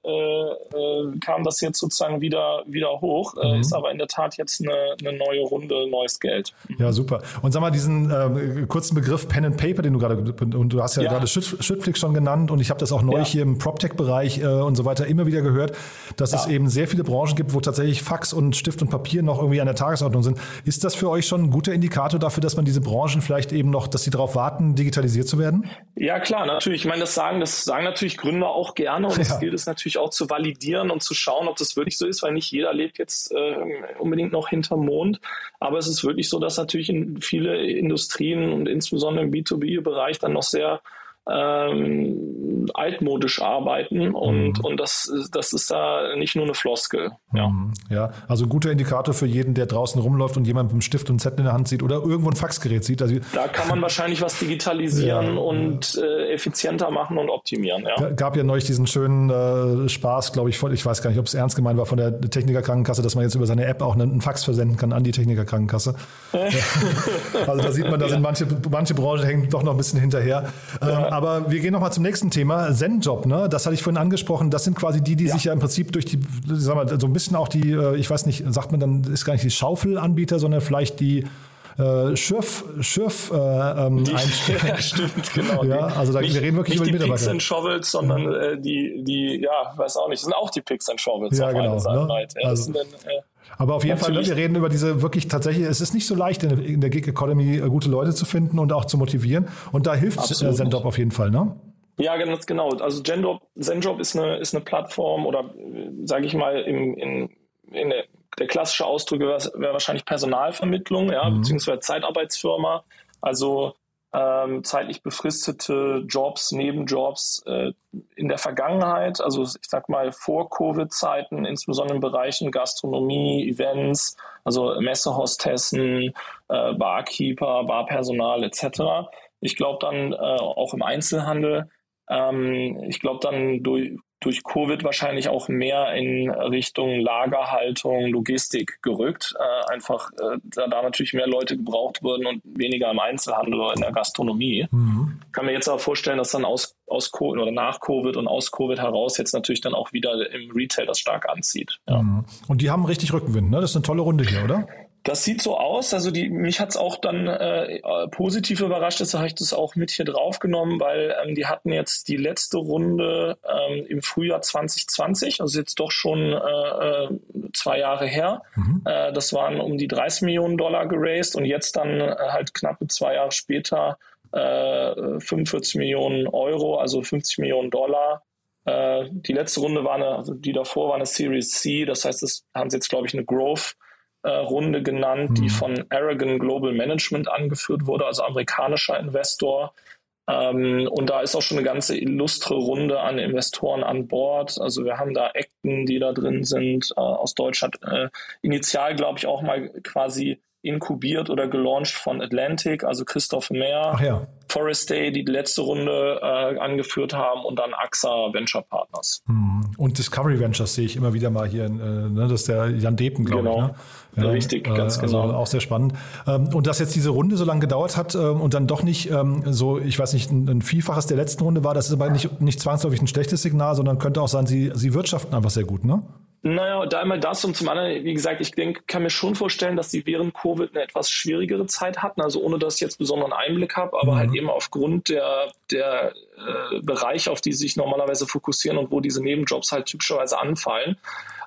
kam das jetzt sozusagen wieder, wieder hoch, mhm. ist aber in der Tat jetzt eine, eine neue Runde, neues Geld. Ja, super. Und sag mal, diesen äh, kurzen Begriff Pen and Paper, den du gerade, und du hast ja, ja. gerade Schüttflix schon genannt und ich habe das auch neu ja. hier im PropTech-Bereich äh, und so weiter immer wieder gehört, dass ja. es eben sehr viele Branchen gibt, wo tatsächlich Fax und Stift und Papier noch irgendwie an der Tagesordnung sind. Ist das für euch schon ein guter Indikator dafür, dass man diese Branchen vielleicht eben noch, dass sie darauf warten, digitalisiert zu werden? Ja, klar, natürlich. Ich meine, das sagen, das sagen natürlich Gründer auch gerne und es gilt es natürlich auch zu validieren und zu schauen, ob das wirklich so ist, weil nicht jeder lebt jetzt äh, unbedingt noch hinterm Mond. Aber es ist wirklich so, dass natürlich in viele Industrien und insbesondere im B2B-Bereich dann noch sehr ähm, altmodisch arbeiten und, mhm. und das, das ist da nicht nur eine Floskel. Ja. Mhm. ja, also ein guter Indikator für jeden, der draußen rumläuft und jemand mit einem Stift und Zettel in der Hand sieht oder irgendwo ein Faxgerät sieht. Also, da kann man wahrscheinlich was digitalisieren ja, und äh, effizienter machen und optimieren. Ja. Gab ja neulich diesen schönen äh, Spaß, glaube ich, von, ich weiß gar nicht, ob es ernst gemeint war, von der Technikerkrankenkasse, dass man jetzt über seine App auch einen Fax versenden kann an die Technikerkrankenkasse. also da sieht man, da sind manche, manche Branchen hängen doch noch ein bisschen hinterher. Ähm, aber wir gehen nochmal zum nächsten Thema. Zen-Job, ne? Das hatte ich vorhin angesprochen. Das sind quasi die, die ja. sich ja im Prinzip durch die, sag mal, so ein bisschen auch die, äh, ich weiß nicht, sagt man dann, ist gar nicht die Schaufelanbieter, sondern vielleicht die äh, Schürf, Schürf äh, ähm, die, Ja, stimmt, genau. ja, also da, nicht, wir reden wirklich nicht über die Picks and Shovels, sondern äh, die, die, ja, weiß auch nicht, sind auch die Picks and Shovels ja, genau, ne? ja, also, dann, äh, aber auf jeden Fall, ne, wir reden über diese wirklich tatsächlich, es ist nicht so leicht in, in der Gig Economy äh, gute Leute zu finden und auch zu motivieren. Und da hilft äh, Zendob auf jeden Fall, ne? Ja, ganz genau. Also Zenjob, Zenjob ist eine, ist eine Plattform oder sage ich mal, im, in, in der, der klassische Ausdruck wäre wär wahrscheinlich Personalvermittlung, ja, mhm. beziehungsweise Zeitarbeitsfirma. Also ähm, zeitlich befristete Jobs, Nebenjobs äh, in der Vergangenheit, also ich sag mal vor Covid-Zeiten, insbesondere in Bereichen Gastronomie, Events, also Messehostessen, äh, Barkeeper, Barpersonal etc. Ich glaube dann äh, auch im Einzelhandel ähm, ich glaube dann durch, durch Covid wahrscheinlich auch mehr in Richtung Lagerhaltung, Logistik gerückt. Äh, einfach, äh, da, da natürlich mehr Leute gebraucht wurden und weniger im Einzelhandel oder in der Gastronomie. Mhm. Kann mir jetzt aber vorstellen, dass dann aus, aus Covid oder nach Covid und aus Covid heraus jetzt natürlich dann auch wieder im Retail das stark anzieht. Ja. Mhm. Und die haben richtig Rückenwind, ne? Das ist eine tolle Runde hier, oder? Das sieht so aus. Also die, mich hat's auch dann äh, positiv überrascht, deshalb habe ich das auch mit hier draufgenommen, weil ähm, die hatten jetzt die letzte Runde ähm, im Frühjahr 2020, also jetzt doch schon äh, äh, zwei Jahre her. Mhm. Äh, das waren um die 30 Millionen Dollar geraced und jetzt dann äh, halt knappe zwei Jahre später äh, 45 Millionen Euro, also 50 Millionen Dollar. Äh, die letzte Runde war eine, also die davor war eine Series C, das heißt, das haben sie jetzt, glaube ich, eine Growth Runde genannt, mhm. die von Aragon Global Management angeführt wurde, also amerikanischer Investor. Ähm, und da ist auch schon eine ganze illustre Runde an Investoren an Bord. Also wir haben da Acton, die da drin sind, äh, aus Deutschland. Äh, initial, glaube ich, auch mal quasi inkubiert oder gelauncht von Atlantic, also Christoph Mehr, ja. Forest Day, die die letzte Runde äh, angeführt haben und dann AXA Venture Partners. Hm. Und Discovery Ventures sehe ich immer wieder mal hier, äh, ne, das ist der Jan Depen, glaube genau. ich. Ne? Ja, Richtig, ganz also genau. Auch sehr spannend. Ähm, und dass jetzt diese Runde so lange gedauert hat ähm, und dann doch nicht ähm, so, ich weiß nicht, ein, Vielfaches der letzten Runde war, das ist aber nicht, nicht zwangsläufig ein schlechtes Signal, sondern könnte auch sein, sie, sie wirtschaften einfach sehr gut, ne? Naja, da einmal das und zum anderen, wie gesagt, ich denke, kann mir schon vorstellen, dass sie während Covid eine etwas schwierigere Zeit hatten, also ohne dass ich jetzt besonderen Einblick habe, aber mhm. halt eben aufgrund der, der äh, Bereiche, auf die sie sich normalerweise fokussieren und wo diese Nebenjobs halt typischerweise anfallen.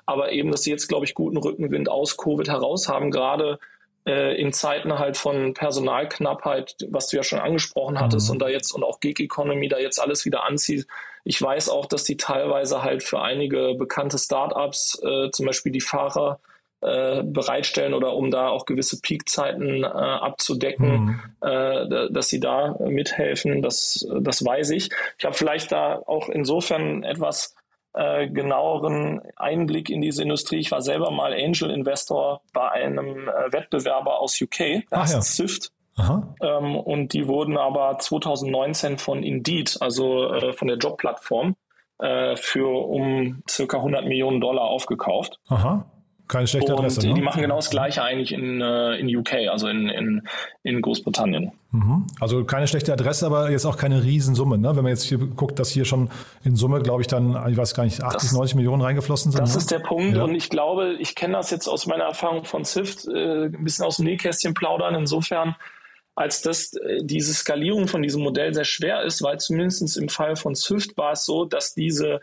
Aber eben, dass sie jetzt, glaube ich, guten Rückenwind aus Covid heraus haben, gerade äh, in Zeiten halt von Personalknappheit, was du ja schon angesprochen hattest, mhm. und da jetzt und auch Gig Economy da jetzt alles wieder anzieht, ich weiß auch, dass die teilweise halt für einige bekannte Startups, äh, zum Beispiel die Fahrer, äh, bereitstellen oder um da auch gewisse Peakzeiten äh, abzudecken, mhm. äh, dass sie da mithelfen, das, das weiß ich. Ich habe vielleicht da auch insofern etwas äh, genaueren Einblick in diese Industrie. Ich war selber mal Angel Investor bei einem äh, Wettbewerber aus UK, das ja. SIFT. Ähm, und die wurden aber 2019 von Indeed, also äh, von der Jobplattform, äh, für um circa 100 Millionen Dollar aufgekauft. Aha. Keine schlechte Adresse. Und ne? die machen genau das Gleiche eigentlich in, äh, in UK, also in, in, in Großbritannien. Mhm. Also keine schlechte Adresse, aber jetzt auch keine Riesensumme. Ne? Wenn man jetzt hier guckt, dass hier schon in Summe, glaube ich, dann, ich weiß gar nicht, 80, das, 90 Millionen reingeflossen sind. Das ne? ist der Punkt. Ja. Und ich glaube, ich kenne das jetzt aus meiner Erfahrung von SIFT, äh, ein bisschen aus dem Nähkästchen plaudern. Insofern als dass äh, diese Skalierung von diesem Modell sehr schwer ist, weil zumindest im Fall von Swift war es so, dass diese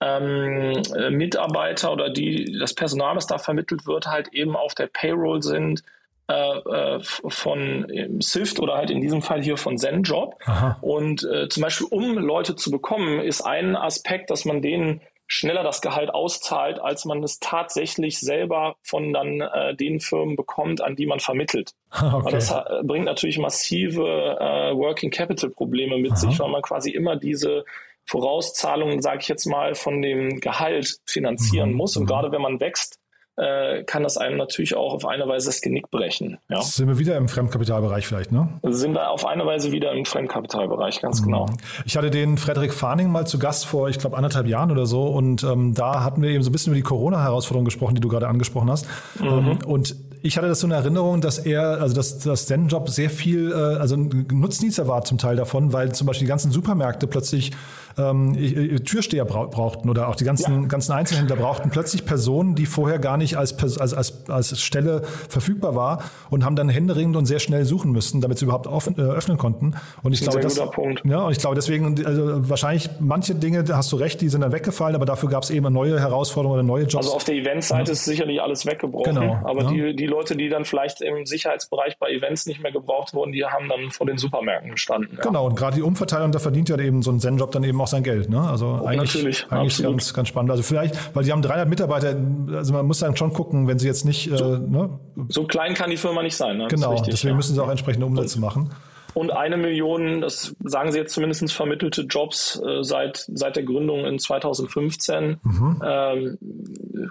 ähm, äh, Mitarbeiter oder die, das Personal, das da vermittelt wird, halt eben auf der Payroll sind äh, äh von Swift oder halt in diesem Fall hier von ZenJob. Und äh, zum Beispiel, um Leute zu bekommen, ist ein Aspekt, dass man denen schneller das Gehalt auszahlt, als man es tatsächlich selber von dann den Firmen bekommt, an die man vermittelt. Okay. Das äh, bringt natürlich massive äh, Working Capital Probleme mit Aha. sich, weil man quasi immer diese Vorauszahlungen, sage ich jetzt mal, von dem Gehalt finanzieren mhm. muss. Und mhm. gerade wenn man wächst, äh, kann das einem natürlich auch auf eine Weise das Genick brechen. Ja. Sind wir wieder im Fremdkapitalbereich vielleicht, ne? Sind wir auf eine Weise wieder im Fremdkapitalbereich, ganz mhm. genau. Ich hatte den Frederik Farning mal zu Gast vor, ich glaube, anderthalb Jahren oder so. Und ähm, da hatten wir eben so ein bisschen über die Corona-Herausforderung gesprochen, die du gerade angesprochen hast. Mhm. Ähm, und ich hatte das so in Erinnerung, dass er, also dass das Zen-Job sehr viel, äh, also Nutznießer war zum Teil davon, weil zum Beispiel die ganzen Supermärkte plötzlich ähm, Türsteher brauchten oder auch die ganzen, ja. ganzen Einzelhändler brauchten plötzlich Personen, die vorher gar nicht als, als, als, als Stelle verfügbar war und haben dann händeringend und sehr schnell suchen müssen, damit sie überhaupt offen, äh, öffnen konnten. Und ich glaube, das, ja, und ich glaube deswegen, also wahrscheinlich manche Dinge, da hast du recht, die sind dann weggefallen, aber dafür gab es eben neue Herausforderungen oder neue Jobs. Also auf der Eventseite ja. ist sicherlich alles weggebrochen, genau, aber ja. die, die Leute, die dann vielleicht im Sicherheitsbereich bei Events nicht mehr gebraucht wurden, die haben dann vor den Supermärkten gestanden. Genau, und gerade die Umverteilung, da verdient ja eben so ein Zen-Job dann eben auch sein Geld. Ne? Also oh, eigentlich, natürlich, eigentlich ganz, ganz spannend. Also vielleicht, weil die haben 300 Mitarbeiter, also man muss dann schon gucken, wenn sie jetzt nicht... So, äh, ne? so klein kann die Firma nicht sein. Ne? Genau, richtig, deswegen ja. müssen sie auch entsprechende Umsätze machen und eine Million, das sagen sie jetzt zumindest vermittelte Jobs äh, seit, seit der Gründung in 2015. Mhm. Ähm,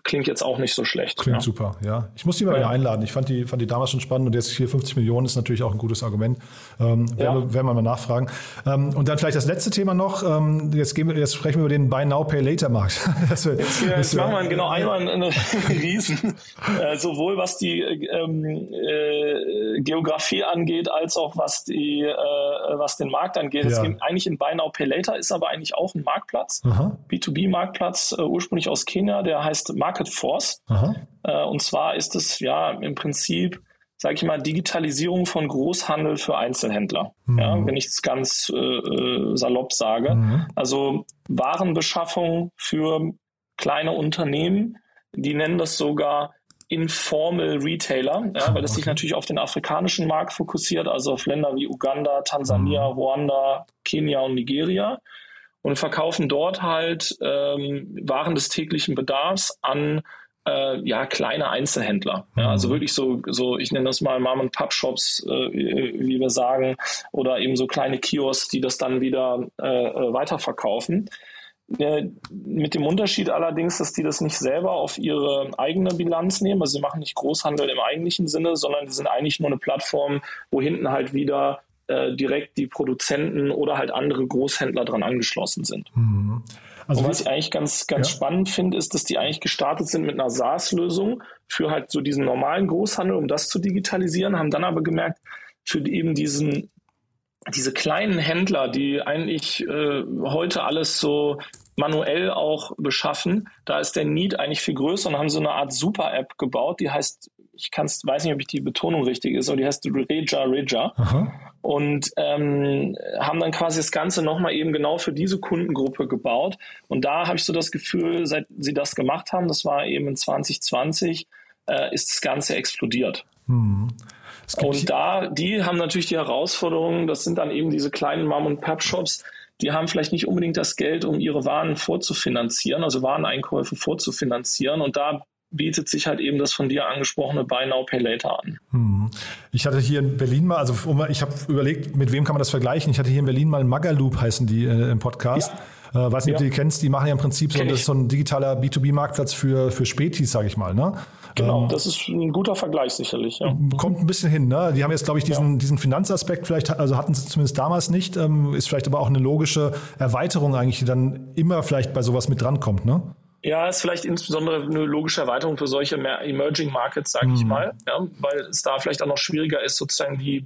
klingt jetzt auch nicht so schlecht. Klingt ja. super, ja. Ich muss die mal ja. wieder einladen. Ich fand die, fand die damals schon spannend und jetzt hier 50 Millionen ist natürlich auch ein gutes Argument. Ähm, werden, ja. wir, werden wir mal nachfragen. Ähm, und dann vielleicht das letzte Thema noch. Ähm, jetzt, gehen wir, jetzt sprechen wir über den Buy Now, Pay Later Markt. das wird, jetzt, das jetzt machen wir genau einmal einen, einen Riesen, äh, sowohl was die ähm, äh, Geografie angeht, als auch was die äh, was den Markt angeht. Es ja. geht eigentlich in Buy Now Pay Later, ist aber eigentlich auch ein Marktplatz, B2B-Marktplatz, äh, ursprünglich aus Kenia, der heißt Market Force. Äh, und zwar ist es ja im Prinzip sage ich mal, Digitalisierung von Großhandel für Einzelhändler, mhm. ja, wenn ich es ganz äh, äh, salopp sage. Mhm. Also Warenbeschaffung für kleine Unternehmen, die nennen das sogar Informal Retailer, ja, weil es sich natürlich auf den afrikanischen Markt fokussiert, also auf Länder wie Uganda, Tansania, mhm. Ruanda, Kenia und Nigeria und verkaufen dort halt ähm, Waren des täglichen Bedarfs an äh, ja kleine Einzelhändler. Ja, also mhm. wirklich so, so ich nenne das mal Mom and Pub Shops, äh, wie wir sagen, oder eben so kleine Kiosks, die das dann wieder äh, äh weiterverkaufen. Äh, mit dem Unterschied allerdings, dass die das nicht selber auf ihre eigene Bilanz nehmen. Also sie machen nicht Großhandel im eigentlichen Sinne, sondern die sind eigentlich nur eine Plattform, wo hinten halt wieder äh, direkt die Produzenten oder halt andere Großhändler dran angeschlossen sind. Mhm. Also Und was ich eigentlich ganz, ganz ja. spannend finde, ist, dass die eigentlich gestartet sind mit einer SaaS-Lösung für halt so diesen normalen Großhandel, um das zu digitalisieren, haben dann aber gemerkt, für eben diesen diese kleinen Händler, die eigentlich äh, heute alles so manuell auch beschaffen, da ist der Need eigentlich viel größer und haben so eine Art Super-App gebaut, die heißt, ich kann's, weiß nicht, ob ich die Betonung richtig ist, aber die heißt Reja Reja. Aha. Und ähm, haben dann quasi das Ganze nochmal eben genau für diese Kundengruppe gebaut. Und da habe ich so das Gefühl, seit sie das gemacht haben, das war eben in 2020, äh, ist das Ganze explodiert. Mhm. Und da, die haben natürlich die Herausforderungen, das sind dann eben diese kleinen Mom- und Pub-Shops, die haben vielleicht nicht unbedingt das Geld, um ihre Waren vorzufinanzieren, also Wareneinkäufe vorzufinanzieren. Und da bietet sich halt eben das von dir angesprochene Buy Now Pay Later an. Hm. Ich hatte hier in Berlin mal, also ich habe überlegt, mit wem kann man das vergleichen? Ich hatte hier in Berlin mal Magaloop heißen die äh, im Podcast. Ja. Äh, weiß nicht, ob du die kennst, die machen ja im Prinzip so, so ein digitaler B2B-Marktplatz für, für Spätis, sage ich mal. Ne? Genau, ähm, das ist ein guter Vergleich sicherlich. Ja. Kommt ein bisschen hin. Ne? Die haben jetzt, glaube ich, diesen, ja. diesen Finanzaspekt vielleicht, also hatten sie zumindest damals nicht, ähm, ist vielleicht aber auch eine logische Erweiterung eigentlich, die dann immer vielleicht bei sowas mit drankommt. Ne? Ja, ist vielleicht insbesondere eine logische Erweiterung für solche Emerging Markets, sage mhm. ich mal, ja, weil es da vielleicht auch noch schwieriger ist, sozusagen die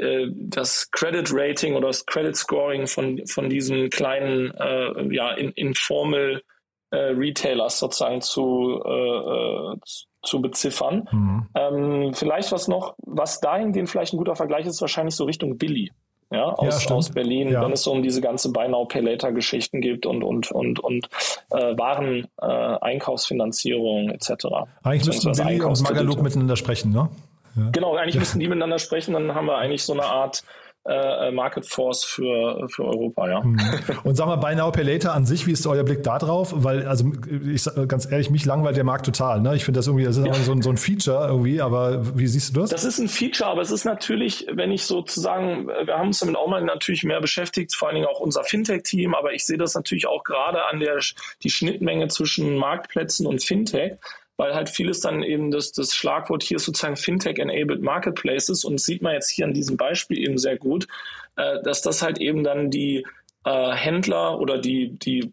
äh, das Credit Rating oder das Credit Scoring von, von diesen kleinen äh, ja, in, informal äh, Retailers sozusagen zu, äh, äh zu beziffern. Mhm. Ähm, vielleicht was noch, was dahingehend vielleicht ein guter Vergleich ist, wahrscheinlich so Richtung Billy. Ja, aus, ja, aus Berlin, ja. wenn es so um diese ganze Buy Now Pay Later Geschichten gibt und und und und äh, Waren äh, Einkaufsfinanzierung etc. Eigentlich müssten Billy und Magaluk miteinander sprechen, ne? Ja. Genau, eigentlich müssten die miteinander sprechen, dann haben wir eigentlich so eine Art äh, Market Force für, für Europa, ja. Mhm. Und sag mal, Buy Now Pay Later an sich, wie ist euer Blick da drauf? Weil, also ich ganz ehrlich, mich langweilt der Markt total. Ne? Ich finde das irgendwie, das ist ja. so, ein, so ein Feature irgendwie, aber wie siehst du das? Das ist ein Feature, aber es ist natürlich, wenn ich sozusagen, wir haben uns damit auch mal natürlich mehr beschäftigt, vor allen Dingen auch unser Fintech-Team, aber ich sehe das natürlich auch gerade an der die Schnittmenge zwischen Marktplätzen und Fintech weil halt vieles dann eben das, das Schlagwort hier sozusagen Fintech-enabled Marketplaces und sieht man jetzt hier an diesem Beispiel eben sehr gut, äh, dass das halt eben dann die äh, Händler oder die, die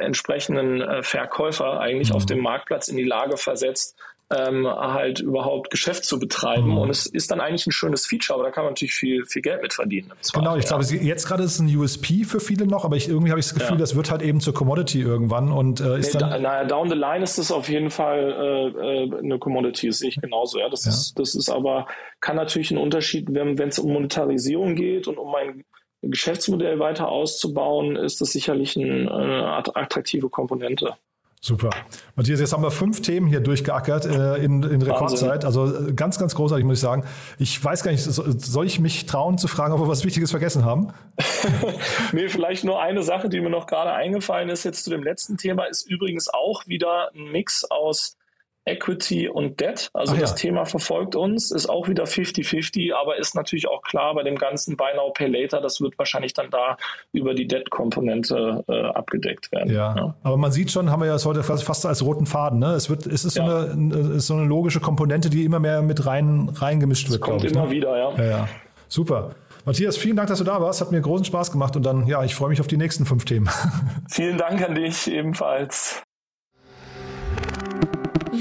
entsprechenden äh, Verkäufer eigentlich mhm. auf dem Marktplatz in die Lage versetzt, ähm, halt überhaupt Geschäft zu betreiben. Mhm. Und es ist dann eigentlich ein schönes Feature, aber da kann man natürlich viel, viel Geld mit verdienen. Genau, ich ja. glaube, jetzt gerade ist es ein USP für viele noch, aber ich, irgendwie habe ich das Gefühl, ja. das wird halt eben zur Commodity irgendwann und äh, ist nee, dann. Da, naja, down the line ist das auf jeden Fall äh, äh eine Commodity, das sehe ich genauso. Ja, das ja. ist, das ist aber, kann natürlich ein Unterschied, wenn es um Monetarisierung geht und um ein Geschäftsmodell weiter auszubauen, ist das sicherlich eine, eine attraktive Komponente. Super. Matthias, jetzt haben wir fünf Themen hier durchgeackert äh, in, in Rekordzeit. Also äh, ganz, ganz großartig, muss ich sagen. Ich weiß gar nicht, soll ich mich trauen zu fragen, ob wir was Wichtiges vergessen haben? nee, vielleicht nur eine Sache, die mir noch gerade eingefallen ist, jetzt zu dem letzten Thema, ist übrigens auch wieder ein Mix aus Equity und Debt. Also Ach das ja. Thema verfolgt uns, ist auch wieder 50-50, aber ist natürlich auch klar bei dem ganzen Buy Now Pay Later, das wird wahrscheinlich dann da über die Debt-Komponente äh, abgedeckt werden. Ja. ja. aber man sieht schon, haben wir ja heute fast, als roten Faden. Ne? Es, wird, es ist, ja. so, eine, ist so eine logische Komponente, die immer mehr mit rein reingemischt wird. Das kommt ich, immer ne? wieder, ja. ja. ja. Super. Matthias, vielen Dank, dass du da warst. Hat mir großen Spaß gemacht und dann, ja, ich freue mich auf die nächsten fünf Themen. Vielen Dank an dich ebenfalls.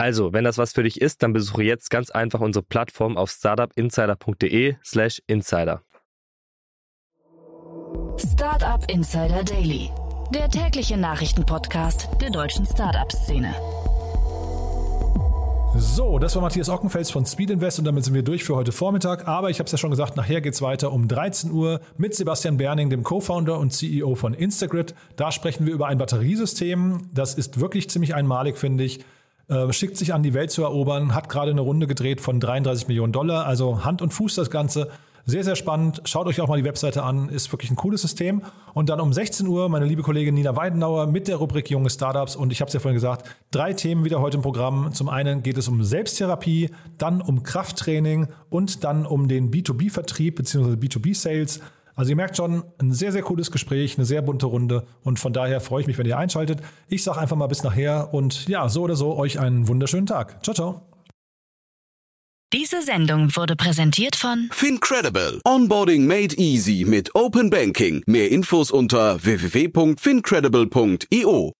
Also, wenn das was für dich ist, dann besuche jetzt ganz einfach unsere Plattform auf startupinsider.de/slash insider. Startup Insider Daily, der tägliche Nachrichtenpodcast der deutschen Startup-Szene. So, das war Matthias Ockenfels von Speed Invest und damit sind wir durch für heute Vormittag. Aber ich habe es ja schon gesagt, nachher geht es weiter um 13 Uhr mit Sebastian Berning, dem Co-Founder und CEO von Instagrid. Da sprechen wir über ein Batteriesystem. Das ist wirklich ziemlich einmalig, finde ich äh, schickt sich an, die Welt zu erobern, hat gerade eine Runde gedreht von 33 Millionen Dollar, also Hand und Fuß das Ganze. Sehr, sehr spannend. Schaut euch auch mal die Webseite an, ist wirklich ein cooles System. Und dann um 16 Uhr meine liebe Kollegin Nina Weidenauer mit der Rubrik Junge Startups. Und ich habe es ja vorhin gesagt, drei Themen wieder heute im Programm. Zum einen geht es um Selbsttherapie, dann um Krafttraining und dann um den B2B-Vertrieb bzw. B2B-Sales. Also ihr merkt schon, ein sehr, sehr cooles Gespräch, eine sehr bunte Runde und von daher freue ich mich, wenn ihr einschaltet. Ich sage einfach mal bis nachher und ja, so oder so euch einen wunderschönen Tag. Ciao, ciao. Diese Sendung wurde präsentiert von Fincredible. Onboarding made easy mit Open Banking. Mehr Infos unter www.fincredible.io.